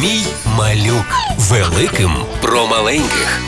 Мій малюк великим про маленьких.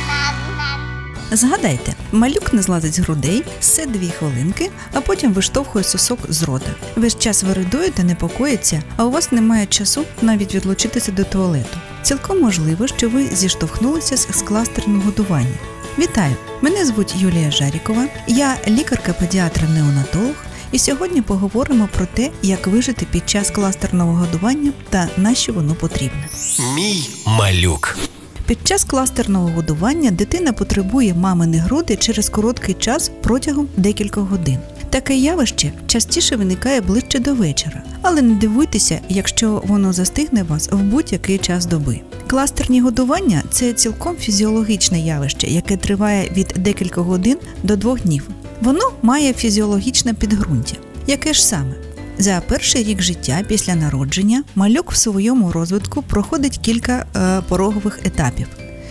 Згадайте, малюк не злазить з грудей, все дві хвилинки, а потім виштовхує сосок з рота. Весь час виридує та непокоїться, а у вас немає часу навіть відлучитися до туалету. Цілком можливо, що ви зіштовхнулися з кластерним годуванням. Вітаю! Мене звуть Юлія Жарікова, я лікарка-педіатр-неонатолог, і сьогодні поговоримо про те, як вижити під час кластерного годування та на що воно потрібне. Мій малюк. Під час кластерного годування дитина потребує мамини груди через короткий час протягом декількох годин. Таке явище частіше виникає ближче до вечора, але не дивуйтеся, якщо воно застигне вас в будь-який час доби. Кластерні годування це цілком фізіологічне явище, яке триває від декількох годин до двох днів. Воно має фізіологічне підґрунтя. Яке ж саме? За перший рік життя після народження малюк в своєму розвитку проходить кілька е, порогових етапів.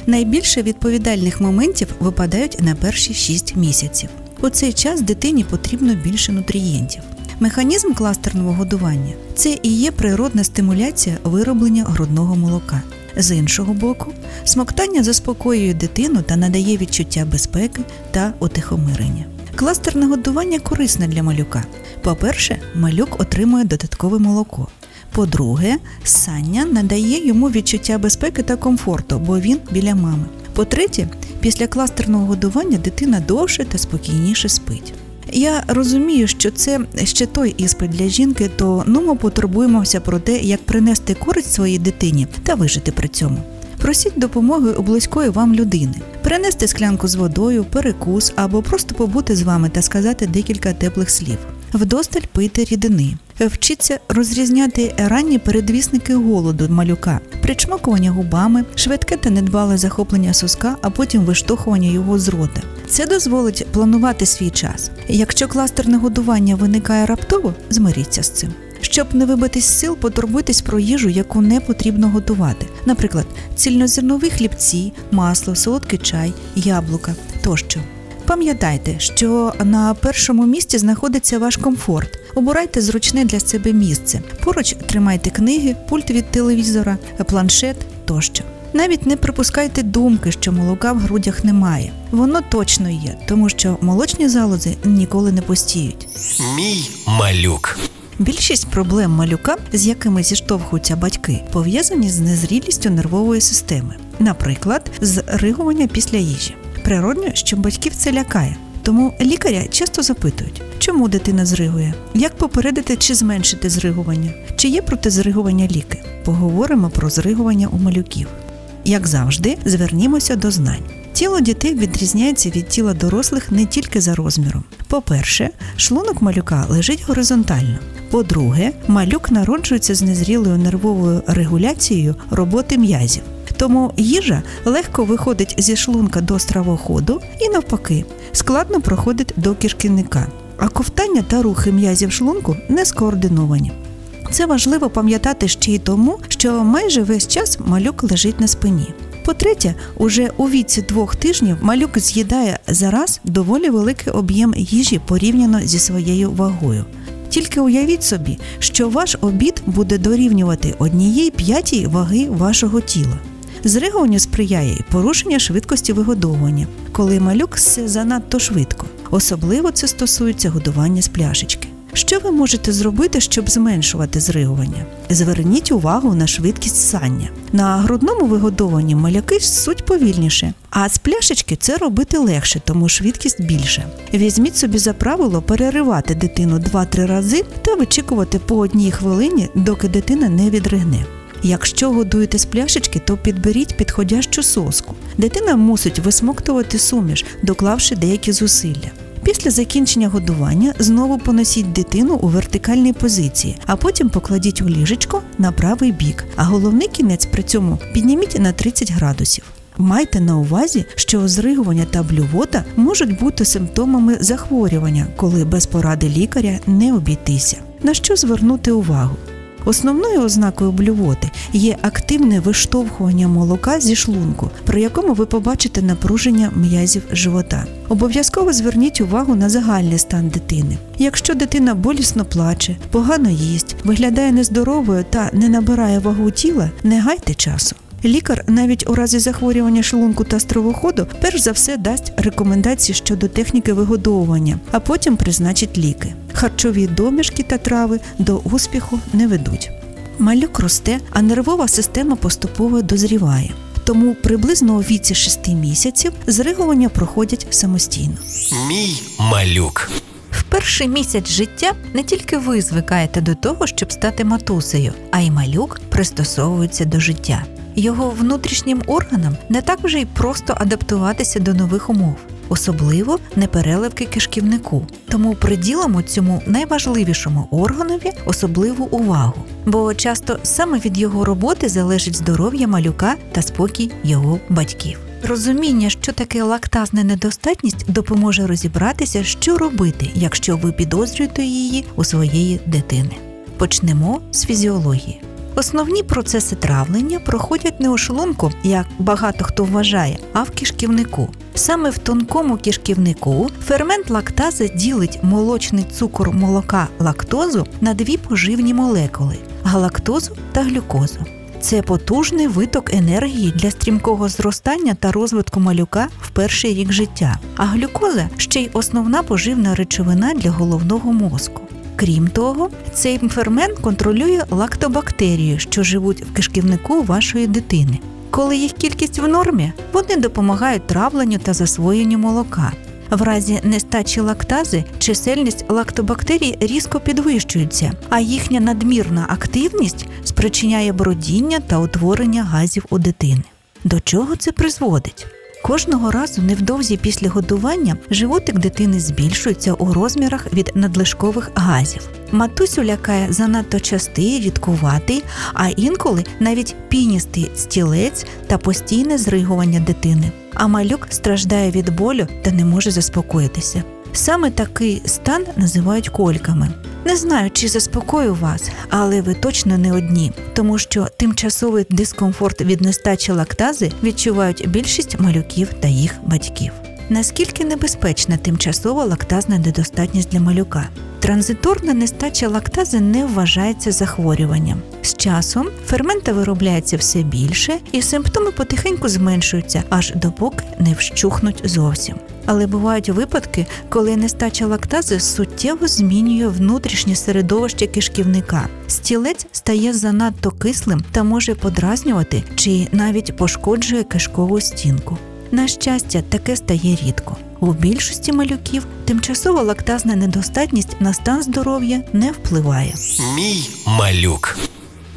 Найбільше відповідальних моментів випадають на перші 6 місяців. У цей час дитині потрібно більше нутрієнтів. Механізм кластерного годування це і є природна стимуляція вироблення грудного молока. З іншого боку, смоктання заспокоює дитину та надає відчуття безпеки та утихомирення. Кластерне годування корисне для малюка. По-перше, малюк отримує додаткове молоко. По-друге, ссання надає йому відчуття безпеки та комфорту, бо він біля мами. По-третє, після кластерного годування дитина довше та спокійніше спить. Я розумію, що це ще той іспит для жінки, то ну ми потурбуємося про те, як принести користь своїй дитині та вижити при цьому. Просіть допомоги у близької вам людини, принести склянку з водою, перекус або просто побути з вами та сказати декілька теплих слів. Вдосталь пийте рідини. Вчіться розрізняти ранні передвісники голоду малюка, причмокування губами, швидке та недбале захоплення соска, а потім виштовхування його з рота. Це дозволить планувати свій час. Якщо кластерне годування виникає раптово, змиріться з цим. Щоб не вибитись з сил, потурбуйтесь про їжу, яку не потрібно готувати. Наприклад, цільнозернові хлібці, масло, солодкий чай, яблука тощо. Пам'ятайте, що на першому місці знаходиться ваш комфорт. Обирайте зручне для себе місце. Поруч тримайте книги, пульт від телевізора, планшет тощо. Навіть не припускайте думки, що молока в грудях немає. Воно точно є, тому що молочні залози ніколи не постіють. Мій малюк. Більшість проблем малюка, з якими зіштовхуються батьки, пов'язані з незрілістю нервової системи, наприклад, з ригування після їжі. Природньо, що батьків це лякає. Тому лікаря часто запитують, чому дитина зригує, як попередити чи зменшити зригування, чи є проти зригування ліки. Поговоримо про зригування у малюків. Як завжди, звернімося до знань. Тіло дітей відрізняється від тіла дорослих не тільки за розміром. По-перше, шлунок малюка лежить горизонтально. По-друге, малюк народжується з незрілою нервовою регуляцією роботи м'язів. Тому їжа легко виходить зі шлунка до стравоходу і навпаки, складно проходить до кишківника. А ковтання та рухи м'язів шлунку не скоординовані. Це важливо пам'ятати ще й тому, що майже весь час малюк лежить на спині. По-третє, уже у віці двох тижнів малюк з'їдає зараз доволі великий об'єм їжі порівняно зі своєю вагою. Тільки уявіть собі, що ваш обід буде дорівнювати однієї п'ятій ваги вашого тіла. Зригуванню сприяє порушення швидкості вигодовування, коли малюк все занадто швидко. Особливо це стосується годування з пляшечки. Що ви можете зробити, щоб зменшувати зригування? Зверніть увагу на швидкість сання. На грудному вигодованні маляки суть повільніше, а з пляшечки це робити легше, тому швидкість більша. Візьміть собі за правило переривати дитину 2-3 рази та вичікувати по одній хвилині, доки дитина не відригне. Якщо годуєте з пляшечки, то підберіть підходящу соску. Дитина мусить висмоктувати суміш, доклавши деякі зусилля. Після закінчення годування знову поносіть дитину у вертикальній позиції, а потім покладіть у ліжечко на правий бік, а головний кінець при цьому підніміть на 30 градусів. Майте на увазі, що зригування та блювота можуть бути симптомами захворювання, коли без поради лікаря не обійтися. На що звернути увагу? Основною ознакою блювоти є активне виштовхування молока зі шлунку, при якому ви побачите напруження м'язів живота. Обов'язково зверніть увагу на загальний стан дитини. Якщо дитина болісно плаче, погано їсть, виглядає нездоровою та не набирає вагу тіла, не гайте часу. Лікар навіть у разі захворювання шлунку та стравоходу перш за все дасть рекомендації щодо техніки вигодовування, а потім призначить ліки. Харчові домішки та трави до успіху не ведуть. Малюк росте, а нервова система поступово дозріває. Тому приблизно у віці 6 місяців зригування проходять самостійно. Мій малюк. В перший місяць життя не тільки ви звикаєте до того, щоб стати матусею, а й малюк пристосовується до життя. Його внутрішнім органам не так вже й просто адаптуватися до нових умов, особливо непереливки кишківнику. Тому приділимо цьому найважливішому органові особливу увагу, бо часто саме від його роботи залежить здоров'я малюка та спокій його батьків. Розуміння, що таке лактазна недостатність, допоможе розібратися, що робити, якщо ви підозрюєте її у своєї дитини. Почнемо з фізіології. Основні процеси травлення проходять не у шлунку, як багато хто вважає, а в кишківнику. Саме в тонкому кишківнику фермент лактази ділить молочний цукор молока лактозу на дві поживні молекули галактозу та глюкозу. Це потужний виток енергії для стрімкого зростання та розвитку малюка в перший рік життя. А глюкоза ще й основна поживна речовина для головного мозку. Крім того, цей фермент контролює лактобактерії, що живуть в кишківнику вашої дитини. Коли їх кількість в нормі, вони допомагають травленню та засвоєнню молока. В разі нестачі лактази чисельність лактобактерій різко підвищується, а їхня надмірна активність спричиняє бродіння та утворення газів у дитини. До чого це призводить? Кожного разу невдовзі після годування животик дитини збільшується у розмірах від надлишкових газів. Матусю лякає занадто частий, рідкуватий, а інколи навіть піністий стілець та постійне зригування дитини. А малюк страждає від болю та не може заспокоїтися. Саме такий стан називають кольками. Не знаю, чи заспокою вас, але ви точно не одні, тому що тимчасовий дискомфорт від нестачі лактази відчувають більшість малюків та їх батьків. Наскільки небезпечна тимчасова лактазна недостатність для малюка? Транзиторна нестача лактази не вважається захворюванням. З часом фермента виробляється все більше, і симптоми потихеньку зменшуються, аж допоки не вщухнуть зовсім. Але бувають випадки, коли нестача лактази суттєво змінює внутрішнє середовище кишківника. Стілець стає занадто кислим та може подразнювати чи навіть пошкоджує кишкову стінку. На щастя, таке стає рідко. У більшості малюків тимчасова лактазна недостатність на стан здоров'я не впливає. Мій малюк.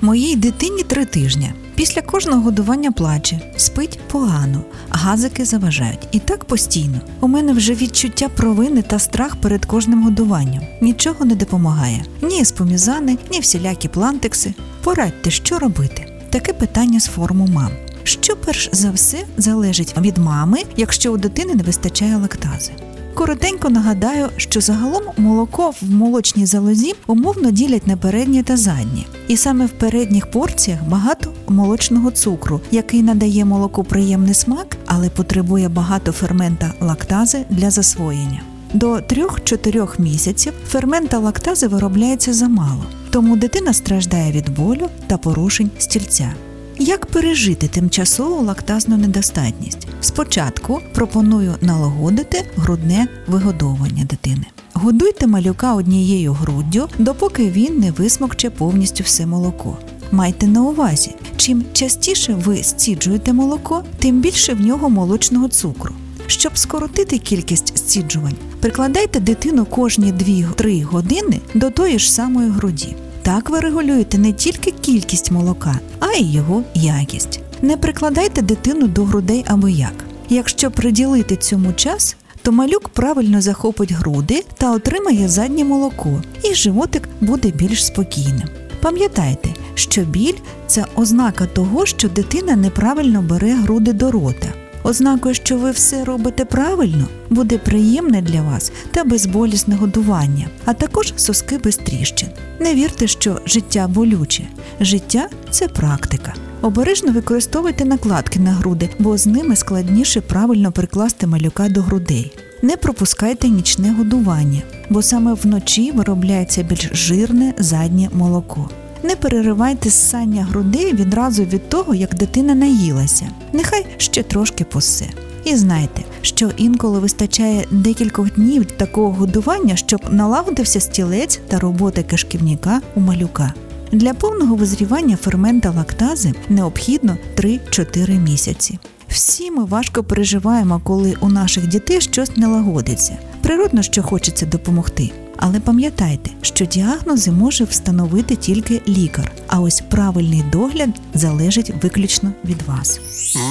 Моїй дитині три тижні. Після кожного годування плаче, спить погано, газики заважають. І так постійно. У мене вже відчуття провини та страх перед кожним годуванням. Нічого не допомагає. Ні еспомізани, ні всілякі плантекси. Порадьте, що робити. Таке питання з форуму мам. Що перш за все залежить від мами, якщо у дитини не вистачає лактази? Коротенько нагадаю, що загалом молоко в молочній залозі умовно ділять на переднє та заднє. І саме в передніх порціях багато молочного цукру, який надає молоку приємний смак, але потребує багато фермента лактази для засвоєння. До 3-4 місяців фермента лактази виробляється замало, тому дитина страждає від болю та порушень стільця. Як пережити тимчасову лактазну недостатність? Спочатку пропоную налагодити грудне вигодовування дитини. Годуйте малюка однією груддю, допоки він не висмокче повністю все молоко. Майте на увазі, чим частіше ви стіджуєте молоко, тим більше в нього молочного цукру. Щоб скоротити кількість стіджувань, прикладайте дитину кожні 2-3 години до тої ж самої груді. Так ви регулюєте не тільки кількість молока, а й його якість. Не прикладайте дитину до грудей аби як. Якщо приділити цьому час, то малюк правильно захопить груди та отримає заднє молоко, і животик буде більш спокійним. Пам'ятайте, що біль це ознака того, що дитина неправильно бере груди до рота. Ознакою, що ви все робите правильно, буде приємне для вас та безболісне годування, а також соски без тріщин. Не вірте, що життя болюче. Життя це практика. Обережно використовуйте накладки на груди, бо з ними складніше правильно прикласти малюка до грудей. Не пропускайте нічне годування, бо саме вночі виробляється більш жирне заднє молоко. Не переривайте ссання грудей відразу від того, як дитина наїлася. Нехай ще трошки посе. І знайте, що інколи вистачає декількох днів такого годування, щоб налагодився стілець та робота кишківника у малюка. Для повного визрівання фермента лактази необхідно 3-4 місяці. Всі ми важко переживаємо, коли у наших дітей щось не лагодиться. Природно, що хочеться допомогти. Але пам'ятайте, що діагнози може встановити тільки лікар, а ось правильний догляд залежить виключно від вас.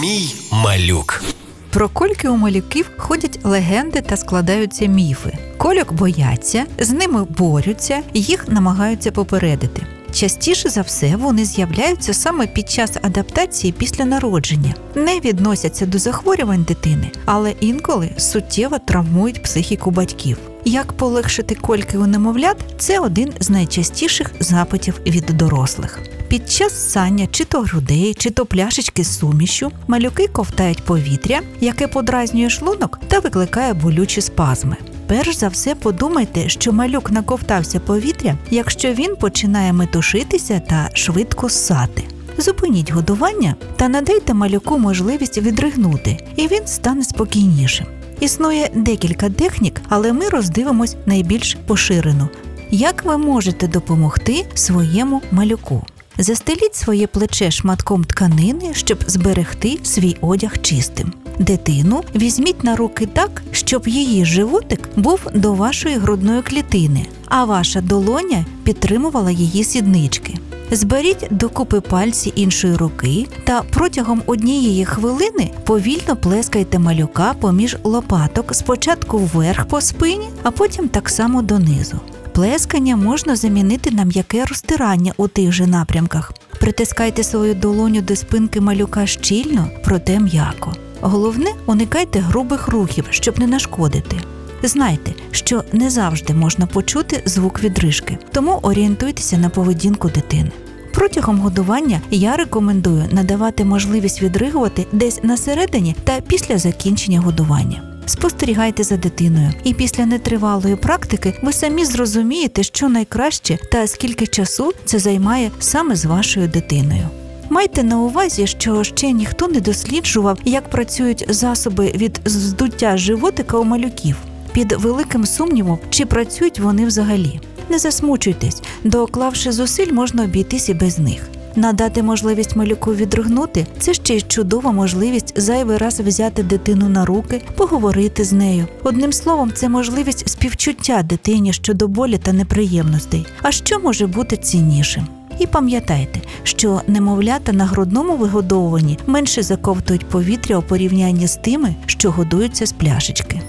Мій малюк. Про кольки у малюків ходять легенди та складаються міфи. Кольок бояться, з ними борються, їх намагаються попередити. Частіше за все вони з'являються саме під час адаптації після народження, не відносяться до захворювань дитини, але інколи суттєво травмують психіку батьків. Як полегшити кольки у немовлят це один з найчастіших запитів від дорослих. Під час ссання чи то грудей, чи то пляшечки з сумішю малюки ковтають повітря, яке подразнює шлунок та викликає болючі спазми. Перш за все подумайте, що малюк наковтався повітря, якщо він починає метушитися та швидко ссати. Зупиніть годування та надайте малюку можливість відригнути, і він стане спокійнішим. Існує декілька технік, але ми роздивимось найбільш поширену. Як ви можете допомогти своєму малюку? Застеліть своє плече шматком тканини, щоб зберегти свій одяг чистим. Дитину візьміть на руки так, щоб її животик був до вашої грудної клітини, а ваша долоня підтримувала її сіднички. Зберіть докупи пальці іншої руки та протягом однієї хвилини повільно плескайте малюка поміж лопаток спочатку вверх по спині, а потім так само донизу. Плескання можна замінити на м'яке розтирання у тих же напрямках. Притискайте свою долоню до спинки малюка щільно, проте м'яко. Головне, уникайте грубих рухів, щоб не нашкодити. Знайте, що не завжди можна почути звук відрижки, тому орієнтуйтеся на поведінку дитини. Протягом годування я рекомендую надавати можливість відригувати десь на середині та після закінчення годування. Спостерігайте за дитиною, і після нетривалої практики ви самі зрозумієте, що найкраще та скільки часу це займає саме з вашою дитиною. Майте на увазі, що ще ніхто не досліджував, як працюють засоби від здуття животика у малюків. Під великим сумнівом, чи працюють вони взагалі. Не засмучуйтесь, доклавши зусиль, можна обійтись і без них. Надати можливість малюку відригнути це ще й чудова можливість зайвий раз взяти дитину на руки, поговорити з нею. Одним словом, це можливість співчуття дитині щодо болі та неприємностей. А що може бути ціннішим? І пам'ятайте, що немовлята на грудному вигодовуванні менше заковтують повітря у порівнянні з тими, що годуються з пляшечки.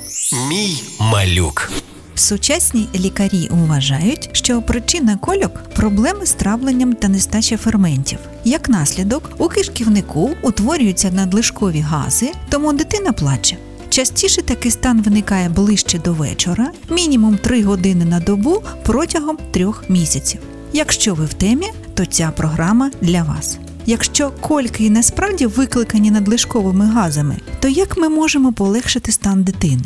Мій малюк. Сучасні лікарі вважають, що причина кольок проблеми з травленням та нестача ферментів. Як наслідок, у кишківнику утворюються надлишкові гази, тому дитина плаче. Частіше такий стан виникає ближче до вечора, мінімум 3 години на добу протягом трьох місяців. Якщо ви в темі, то ця програма для вас. Якщо кольки і насправді викликані надлишковими газами, то як ми можемо полегшити стан дитини?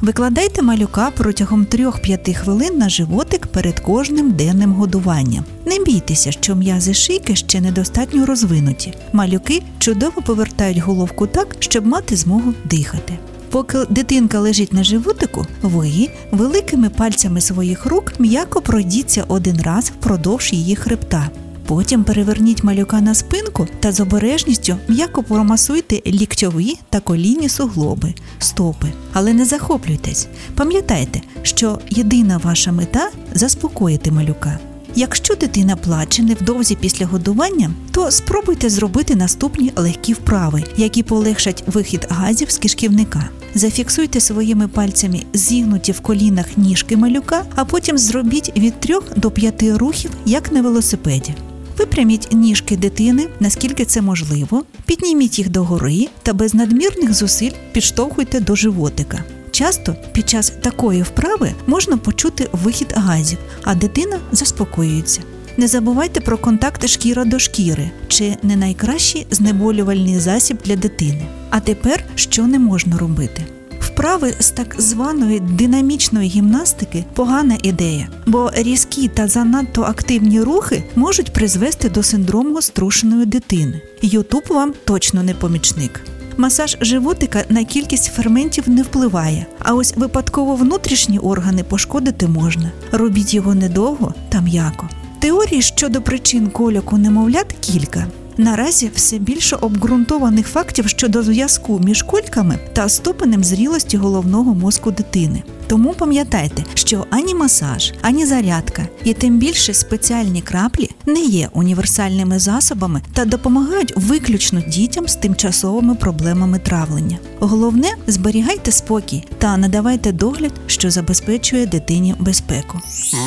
Викладайте малюка протягом 3-5 хвилин на животик перед кожним денним годуванням. Не бійтеся, що м'язи шийки ще недостатньо розвинуті. Малюки чудово повертають головку так, щоб мати змогу дихати. Поки дитинка лежить на животику, ви великими пальцями своїх рук м'яко пройдіться один раз впродовж її хребта. Потім переверніть малюка на спинку та з обережністю м'яко промасуйте ліктьові та колінні суглоби, стопи. Але не захоплюйтесь. Пам'ятайте, що єдина ваша мета заспокоїти малюка. Якщо дитина плаче невдовзі після годування, то спробуйте зробити наступні легкі вправи, які полегшать вихід газів з кишківника. Зафіксуйте своїми пальцями зігнуті в колінах ніжки малюка, а потім зробіть від 3 до 5 рухів, як на велосипеді. Випряміть ніжки дитини, наскільки це можливо, підніміть їх догори та без надмірних зусиль підштовхуйте до животика. Часто під час такої вправи можна почути вихід газів, а дитина заспокоюється. Не забувайте про контакт шкіра до шкіри, чи не найкращий знеболювальний засіб для дитини. А тепер що не можна робити? Вправи з так званої динамічної гімнастики погана ідея, бо різкі та занадто активні рухи можуть призвести до синдрому струшеної дитини. Ютуб вам точно не помічник. Масаж животика на кількість ферментів не впливає, а ось випадково внутрішні органи пошкодити можна. Робіть його недовго та м'яко. Теорій щодо причин коляку немовлят кілька. Наразі все більше обґрунтованих фактів щодо зв'язку між кольками та ступенем зрілості головного мозку дитини. Тому пам'ятайте, що ані масаж, ані зарядка, і тим більше спеціальні краплі не є універсальними засобами та допомагають виключно дітям з тимчасовими проблемами травлення. Головне, зберігайте спокій та надавайте догляд, що забезпечує дитині безпеку.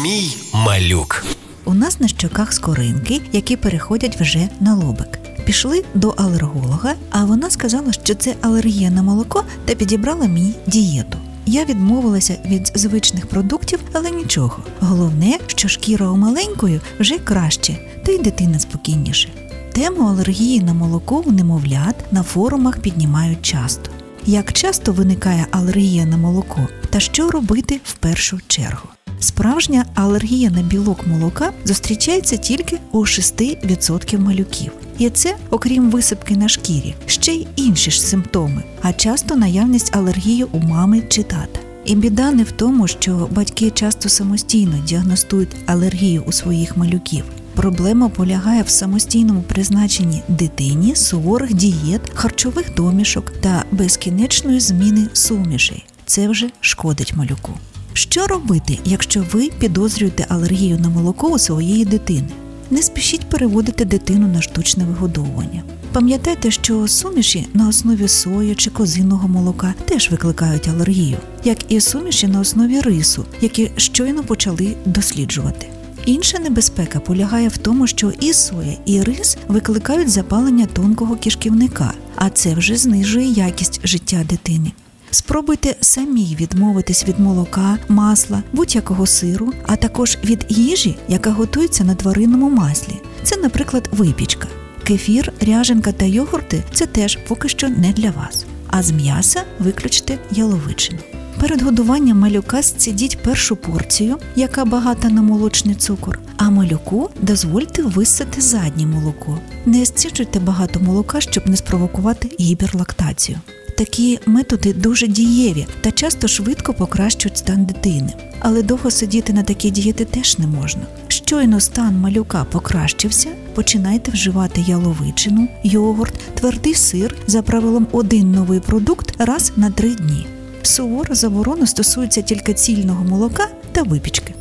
Мій малюк. У нас на щоках скоринки, які переходять вже на лобик. Пішли до алерголога, а вона сказала, що це алергія на молоко та підібрала мені дієту. Я відмовилася від звичних продуктів, але нічого. Головне, що шкіра у маленької вже краще, та й дитина спокійніше. Тему алергії на молоко у немовлят на форумах піднімають часто. Як часто виникає алергія на молоко та що робити в першу чергу? Справжня алергія на білок молока зустрічається тільки у 6% малюків. І це, окрім висипки на шкірі, ще й інші ж симптоми, а часто наявність алергії у мами чи тата. І біда не в тому, що батьки часто самостійно діагностують алергію у своїх малюків. Проблема полягає в самостійному призначенні дитині суворих дієт, харчових домішок та безкінечної зміни сумішей. Це вже шкодить малюку. Що робити, якщо ви підозрюєте алергію на молоко у своєї дитини? Не спішіть переводити дитину на штучне вигодовування. Пам'ятайте, що суміші на основі сої чи козиного молока теж викликають алергію, як і суміші на основі рису, які щойно почали досліджувати. Інша небезпека полягає в тому, що і соя, і рис викликають запалення тонкого кишківника, а це вже знижує якість життя дитини. Спробуйте самі відмовитись від молока, масла, будь-якого сиру, а також від їжі, яка готується на тваринному маслі. Це, наприклад, випічка. Кефір, ряженка та йогурти це теж поки що не для вас. А з м'яса виключте яловичину. Перед годуванням малюка зцідіть першу порцію, яка багата на молочний цукор, а малюку дозвольте висати заднє молоко. Не зціджуйте багато молока, щоб не спровокувати гіперлактацію. Такі методи дуже дієві та часто швидко покращують стан дитини. Але довго сидіти на такій дієти теж не можна. Щойно стан малюка покращився, починайте вживати яловичину, йогурт, твердий сир за правилом один новий продукт раз на три дні. Сувора заборона стосується тільки цільного молока та випічки.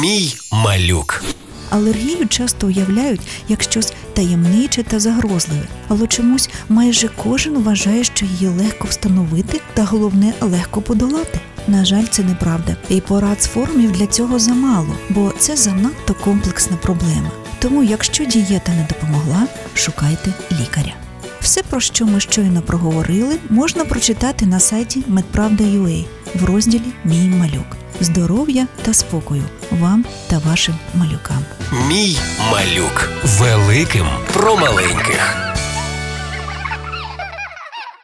Мій малюк. Алергію часто уявляють як щось таємниче та загрозливе, але чомусь майже кожен вважає, що її легко встановити та головне легко подолати. На жаль, це неправда, і порад з форумів для цього замало, бо це занадто комплексна проблема. Тому, якщо дієта не допомогла, шукайте лікаря. Все, про що ми щойно проговорили, можна прочитати на сайті medpravda.ua в розділі Мій малюк. Здоров'я та спокою вам та вашим малюкам. Мій малюк. Великим про маленьких.